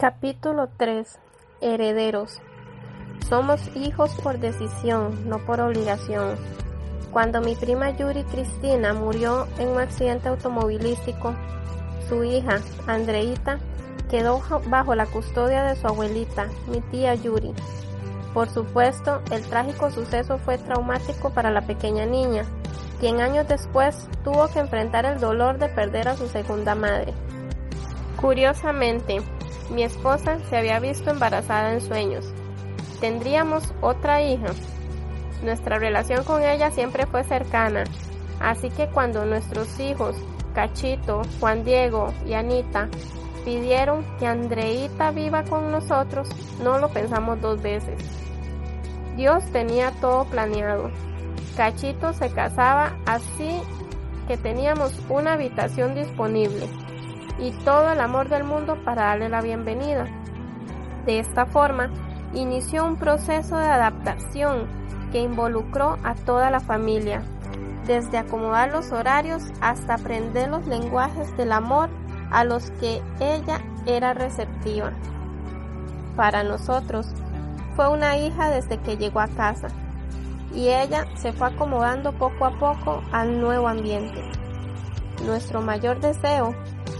Capítulo 3 Herederos Somos hijos por decisión, no por obligación. Cuando mi prima Yuri Cristina murió en un accidente automovilístico, su hija, Andreita, quedó bajo la custodia de su abuelita, mi tía Yuri. Por supuesto, el trágico suceso fue traumático para la pequeña niña, quien años después tuvo que enfrentar el dolor de perder a su segunda madre. Curiosamente, mi esposa se había visto embarazada en sueños. Tendríamos otra hija. Nuestra relación con ella siempre fue cercana, así que cuando nuestros hijos, Cachito, Juan Diego y Anita, pidieron que Andreita viva con nosotros, no lo pensamos dos veces. Dios tenía todo planeado. Cachito se casaba así que teníamos una habitación disponible y todo el amor del mundo para darle la bienvenida. De esta forma, inició un proceso de adaptación que involucró a toda la familia, desde acomodar los horarios hasta aprender los lenguajes del amor a los que ella era receptiva. Para nosotros, fue una hija desde que llegó a casa y ella se fue acomodando poco a poco al nuevo ambiente. Nuestro mayor deseo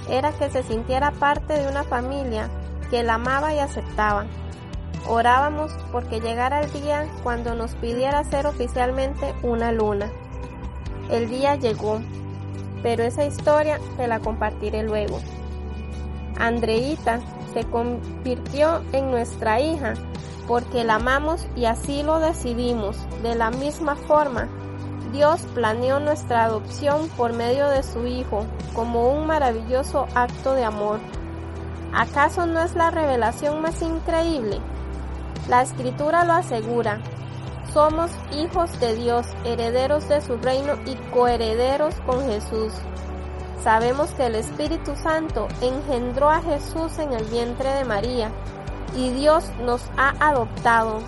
era que se sintiera parte de una familia que la amaba y aceptaba. Orábamos porque llegara el día cuando nos pidiera ser oficialmente una luna. El día llegó, pero esa historia te la compartiré luego. Andreita se convirtió en nuestra hija porque la amamos y así lo decidimos. De la misma forma, Dios planeó nuestra adopción por medio de su Hijo como un maravilloso acto de amor. ¿Acaso no es la revelación más increíble? La escritura lo asegura. Somos hijos de Dios, herederos de su reino y coherederos con Jesús. Sabemos que el Espíritu Santo engendró a Jesús en el vientre de María y Dios nos ha adoptado,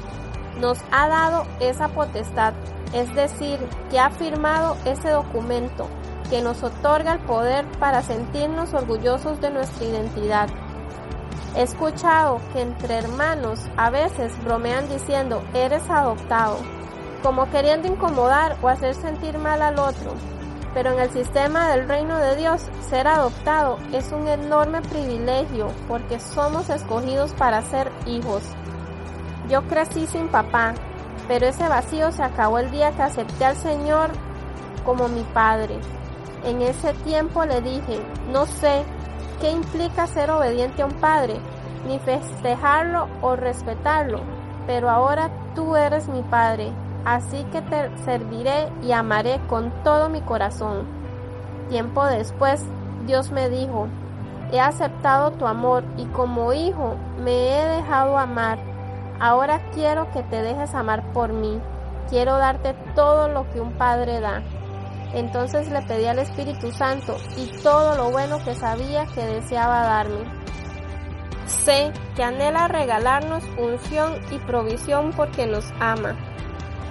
nos ha dado esa potestad es decir, que ha firmado ese documento que nos otorga el poder para sentirnos orgullosos de nuestra identidad. He escuchado que entre hermanos a veces bromean diciendo eres adoptado, como queriendo incomodar o hacer sentir mal al otro. Pero en el sistema del reino de Dios, ser adoptado es un enorme privilegio porque somos escogidos para ser hijos. Yo crecí sin papá, pero ese vacío se acabó el día que acepté al Señor como mi Padre. En ese tiempo le dije, no sé qué implica ser obediente a un Padre, ni festejarlo o respetarlo, pero ahora tú eres mi Padre, así que te serviré y amaré con todo mi corazón. Tiempo después, Dios me dijo, he aceptado tu amor y como hijo me he dejado amar Ahora quiero que te dejes amar por mí. Quiero darte todo lo que un padre da. Entonces le pedí al Espíritu Santo y todo lo bueno que sabía que deseaba darme. Sé que anhela regalarnos unción y provisión porque nos ama.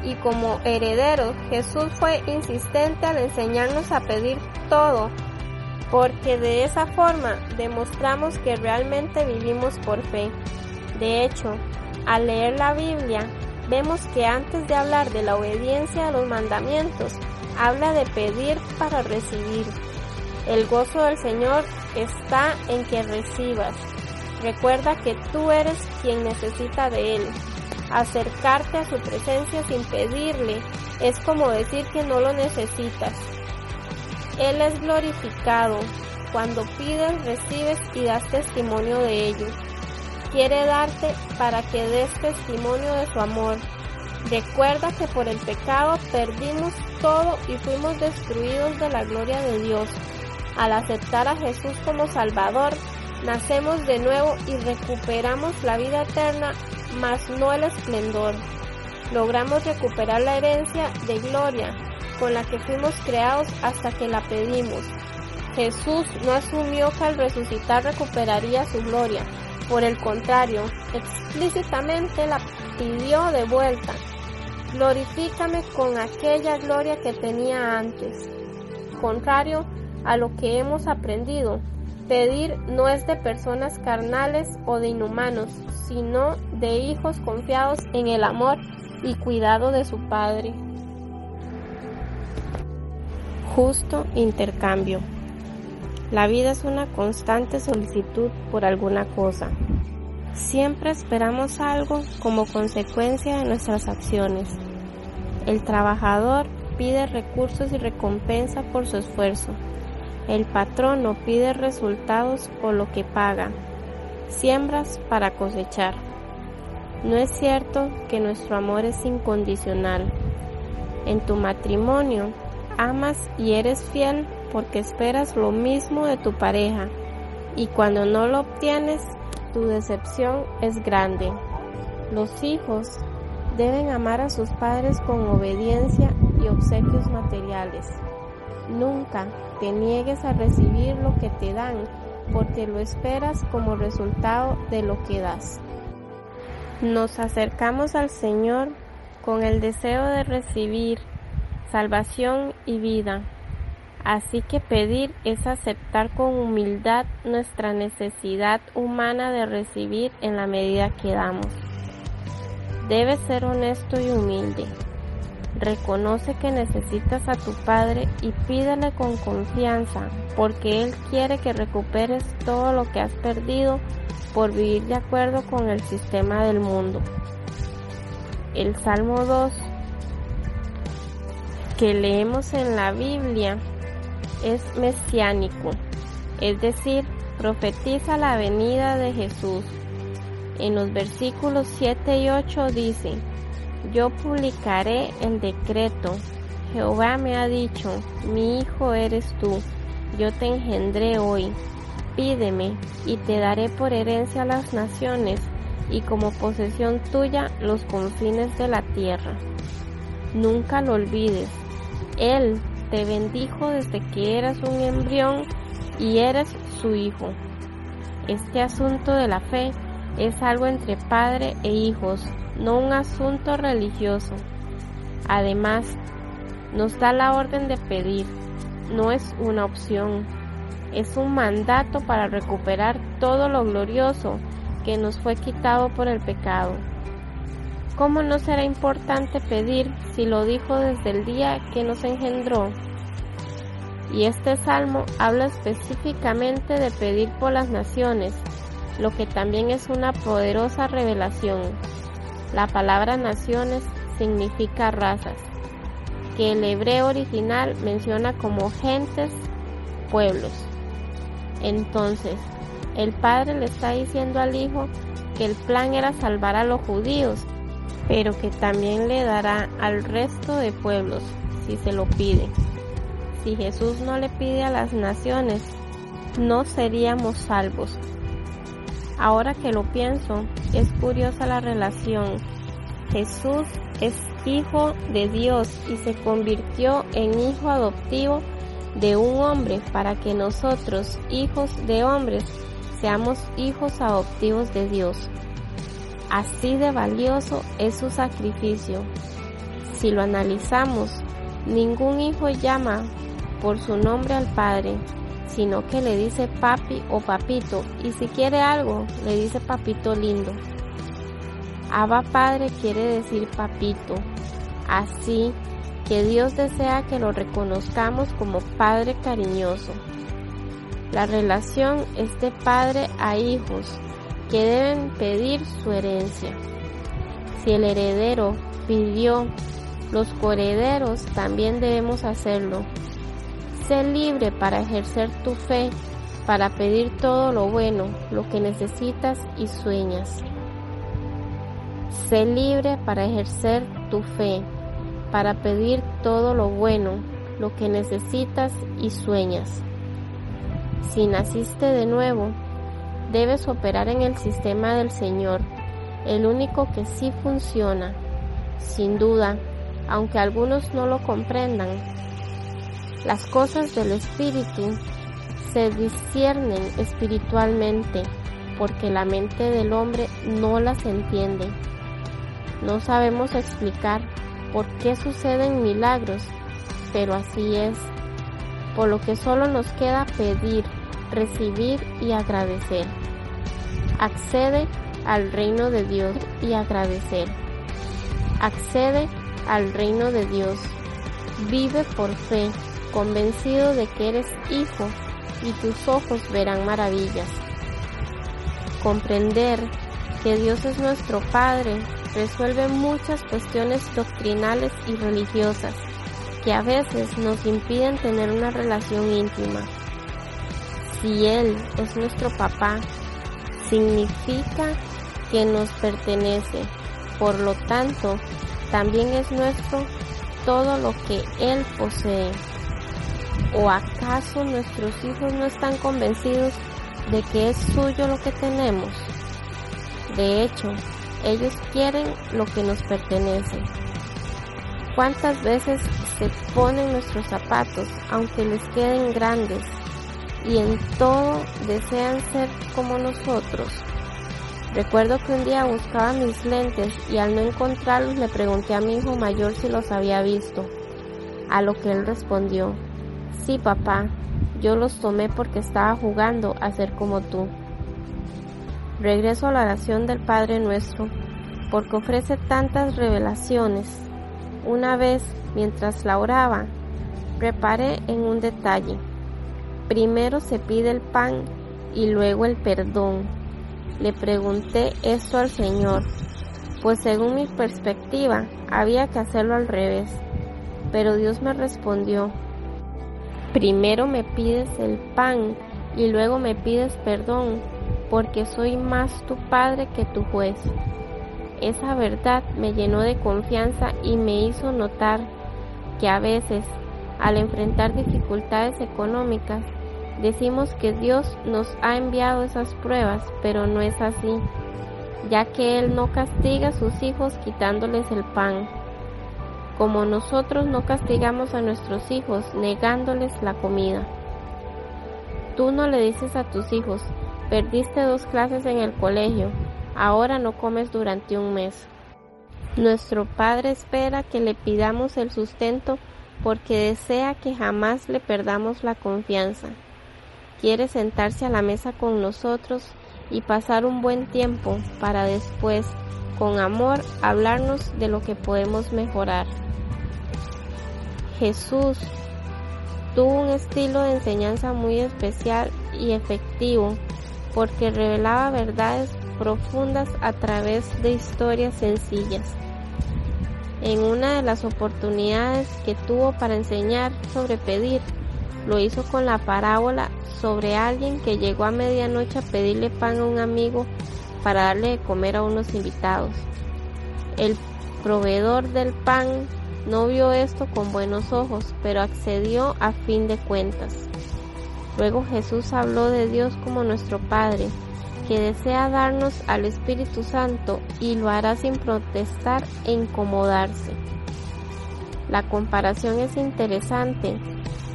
Y como heredero, Jesús fue insistente al enseñarnos a pedir todo, porque de esa forma demostramos que realmente vivimos por fe. De hecho, al leer la Biblia, vemos que antes de hablar de la obediencia a los mandamientos, habla de pedir para recibir. El gozo del Señor está en que recibas. Recuerda que tú eres quien necesita de Él. Acercarte a su presencia sin pedirle es como decir que no lo necesitas. Él es glorificado. Cuando pides, recibes y das testimonio de ello quiere darte para que des testimonio de su amor. Recuerda que por el pecado perdimos todo y fuimos destruidos de la gloria de Dios. Al aceptar a Jesús como Salvador, nacemos de nuevo y recuperamos la vida eterna, mas no el esplendor. Logramos recuperar la herencia de gloria con la que fuimos creados hasta que la pedimos. Jesús no asumió que al resucitar recuperaría su gloria, por el contrario, explícitamente la pidió de vuelta. Glorifícame con aquella gloria que tenía antes. Contrario a lo que hemos aprendido, Pedir no es de personas carnales o de inhumanos, sino de hijos confiados en el amor y cuidado de su Padre. Justo intercambio. La vida es una constante solicitud por alguna cosa. Siempre esperamos algo como consecuencia de nuestras acciones. El trabajador pide recursos y recompensa por su esfuerzo. El patrono pide resultados por lo que paga. Siembras para cosechar. No es cierto que nuestro amor es incondicional. En tu matrimonio, amas y eres fiel porque esperas lo mismo de tu pareja y cuando no lo obtienes, tu decepción es grande. Los hijos deben amar a sus padres con obediencia y obsequios materiales. Nunca te niegues a recibir lo que te dan porque lo esperas como resultado de lo que das. Nos acercamos al Señor con el deseo de recibir salvación y vida. Así que pedir es aceptar con humildad nuestra necesidad humana de recibir en la medida que damos. Debes ser honesto y humilde. Reconoce que necesitas a tu Padre y pídele con confianza, porque Él quiere que recuperes todo lo que has perdido por vivir de acuerdo con el sistema del mundo. El Salmo 2 que leemos en la Biblia es mesiánico, es decir, profetiza la venida de Jesús. En los versículos 7 y 8 dice, yo publicaré el decreto. Jehová me ha dicho, mi hijo eres tú, yo te engendré hoy. Pídeme y te daré por herencia las naciones y como posesión tuya los confines de la tierra. Nunca lo olvides. Él te bendijo desde que eras un embrión y eres su hijo. Este asunto de la fe es algo entre padre e hijos, no un asunto religioso. Además, nos da la orden de pedir, no es una opción, es un mandato para recuperar todo lo glorioso que nos fue quitado por el pecado. ¿Cómo no será importante pedir si lo dijo desde el día que nos engendró? Y este salmo habla específicamente de pedir por las naciones, lo que también es una poderosa revelación. La palabra naciones significa razas, que el hebreo original menciona como gentes, pueblos. Entonces, el Padre le está diciendo al Hijo que el plan era salvar a los judíos pero que también le dará al resto de pueblos si se lo pide. Si Jesús no le pide a las naciones, no seríamos salvos. Ahora que lo pienso, es curiosa la relación. Jesús es hijo de Dios y se convirtió en hijo adoptivo de un hombre para que nosotros, hijos de hombres, seamos hijos adoptivos de Dios. Así de valioso es su sacrificio. Si lo analizamos, ningún hijo llama por su nombre al Padre, sino que le dice papi o papito, y si quiere algo, le dice papito lindo. Abba Padre quiere decir papito, así que Dios desea que lo reconozcamos como Padre cariñoso. La relación es de padre a hijos, que deben pedir su herencia. Si el heredero pidió, los coherederos también debemos hacerlo. Sé libre para ejercer tu fe, para pedir todo lo bueno, lo que necesitas y sueñas. Sé libre para ejercer tu fe, para pedir todo lo bueno, lo que necesitas y sueñas. Si naciste de nuevo, debes operar en el sistema del Señor, el único que sí funciona, sin duda, aunque algunos no lo comprendan. Las cosas del Espíritu se disciernen espiritualmente porque la mente del hombre no las entiende. No sabemos explicar por qué suceden milagros, pero así es, por lo que solo nos queda pedir recibir y agradecer. Accede al reino de Dios y agradecer. Accede al reino de Dios. Vive por fe, convencido de que eres hijo y tus ojos verán maravillas. Comprender que Dios es nuestro Padre resuelve muchas cuestiones doctrinales y religiosas que a veces nos impiden tener una relación íntima. Si Él es nuestro papá, significa que nos pertenece, por lo tanto, también es nuestro todo lo que Él posee. ¿O acaso nuestros hijos no están convencidos de que es suyo lo que tenemos? De hecho, ellos quieren lo que nos pertenece. ¿Cuántas veces se ponen nuestros zapatos aunque les queden grandes y en todo desean ser como nosotros? Recuerdo que un día buscaba mis lentes y al no encontrarlos le pregunté a mi hijo mayor si los había visto, a lo que él respondió, sí papá, yo los tomé porque estaba jugando a ser como tú. Regreso a la oración del Padre nuestro, porque ofrece tantas revelaciones. Una vez, mientras la oraba, reparé en un detalle. Primero se pide el pan y luego el perdón. Le pregunté esto al Señor, pues según mi perspectiva había que hacerlo al revés. Pero Dios me respondió, primero me pides el pan y luego me pides perdón porque soy más tu padre que tu juez. Esa verdad me llenó de confianza y me hizo notar que a veces, al enfrentar dificultades económicas, decimos que Dios nos ha enviado esas pruebas, pero no es así, ya que Él no castiga a sus hijos quitándoles el pan, como nosotros no castigamos a nuestros hijos negándoles la comida. Tú no le dices a tus hijos, Perdiste dos clases en el colegio, ahora no comes durante un mes. Nuestro Padre espera que le pidamos el sustento porque desea que jamás le perdamos la confianza. Quiere sentarse a la mesa con nosotros y pasar un buen tiempo para después, con amor, hablarnos de lo que podemos mejorar. Jesús tuvo un estilo de enseñanza muy especial y efectivo porque revelaba verdades profundas a través de historias sencillas. En una de las oportunidades que tuvo para enseñar sobre pedir, lo hizo con la parábola sobre alguien que llegó a medianoche a pedirle pan a un amigo para darle de comer a unos invitados. El proveedor del pan no vio esto con buenos ojos, pero accedió a fin de cuentas. Luego Jesús habló de Dios como nuestro Padre, que desea darnos al Espíritu Santo y lo hará sin protestar e incomodarse. La comparación es interesante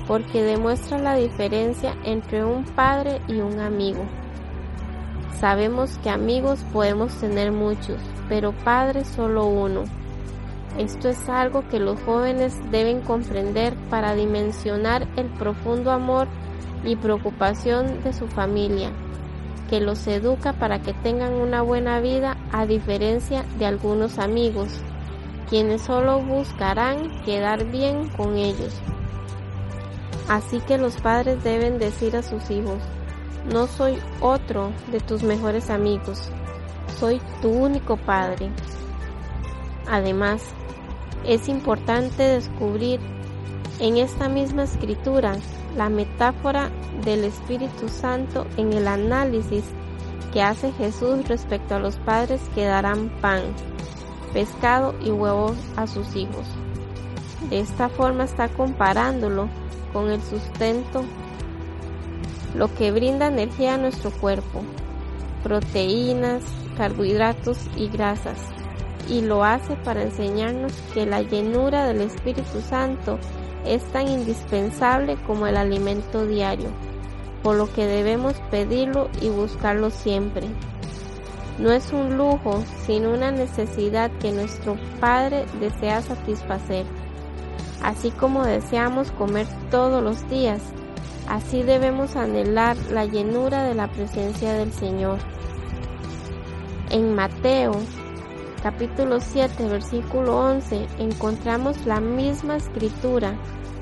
porque demuestra la diferencia entre un padre y un amigo. Sabemos que amigos podemos tener muchos, pero padre solo uno. Esto es algo que los jóvenes deben comprender para dimensionar el profundo amor y preocupación de su familia, que los educa para que tengan una buena vida a diferencia de algunos amigos, quienes solo buscarán quedar bien con ellos. Así que los padres deben decir a sus hijos, no soy otro de tus mejores amigos, soy tu único padre. Además, es importante descubrir en esta misma escritura la metáfora del Espíritu Santo en el análisis que hace Jesús respecto a los padres que darán pan, pescado y huevos a sus hijos. De esta forma está comparándolo con el sustento, lo que brinda energía a nuestro cuerpo, proteínas, carbohidratos y grasas, y lo hace para enseñarnos que la llenura del Espíritu Santo es tan indispensable como el alimento diario, por lo que debemos pedirlo y buscarlo siempre. No es un lujo, sino una necesidad que nuestro Padre desea satisfacer. Así como deseamos comer todos los días, Así debemos anhelar la llenura de la presencia del Señor. En Mateo capítulo 7 versículo 11 encontramos la misma escritura,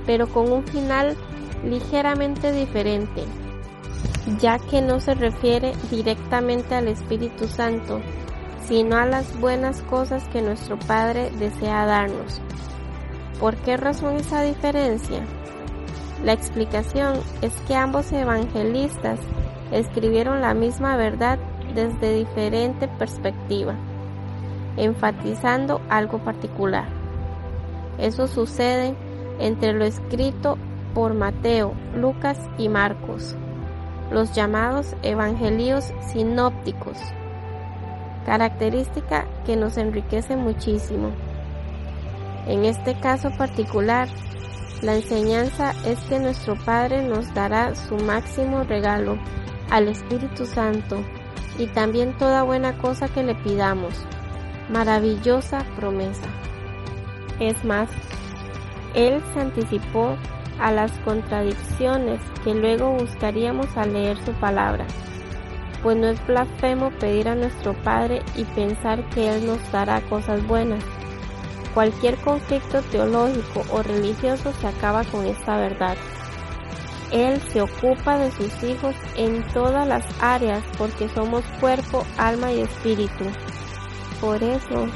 pero con un final ligeramente diferente, ya que no se refiere directamente al Espíritu Santo, sino a las buenas cosas que nuestro Padre desea darnos. ¿Por qué razón esa diferencia? La explicación es que ambos evangelistas escribieron la misma verdad desde diferente perspectiva, enfatizando algo particular. Eso sucede entre lo escrito por Mateo, Lucas y Marcos, los llamados evangelios sinópticos, característica que nos enriquece muchísimo. En este caso particular, la enseñanza es que nuestro Padre nos dará su máximo regalo al Espíritu Santo y también toda buena cosa que le pidamos. Maravillosa promesa. Es más, Él se anticipó a las contradicciones que luego buscaríamos al leer su palabra, pues no es blasfemo pedir a nuestro Padre y pensar que Él nos dará cosas buenas Cualquier conflicto teológico o religioso se acaba con esta verdad. Él se ocupa de sus hijos en todas las áreas porque somos cuerpo, alma y espíritu. Por eso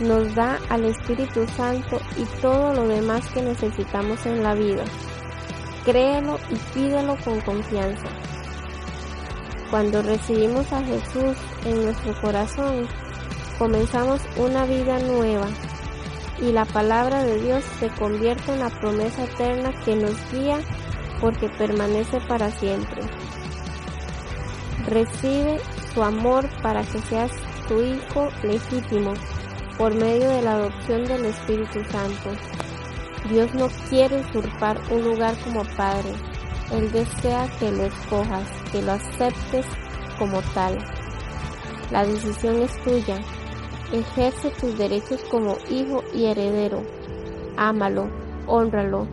nos da al Espíritu Santo y todo lo demás que necesitamos en la vida. Créelo y pídelo con confianza. Cuando recibimos a Jesús en nuestro corazón, comenzamos una vida nueva y la palabra de Dios se convierte en la promesa eterna que nos guía porque permanece para siempre. Recibe su amor para que seas tu hijo legítimo por medio de la adopción del Espíritu Santo. Dios no quiere usurpar un lugar como Padre. Él desea que lo escojas, que lo aceptes como tal. La decisión es tuya Ejerce tus derechos como hijo y heredero. Ámalo, honralo,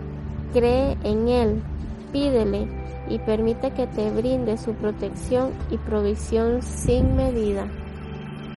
cree en Él, pídele y permite que te brinde su protección y provisión sin medida.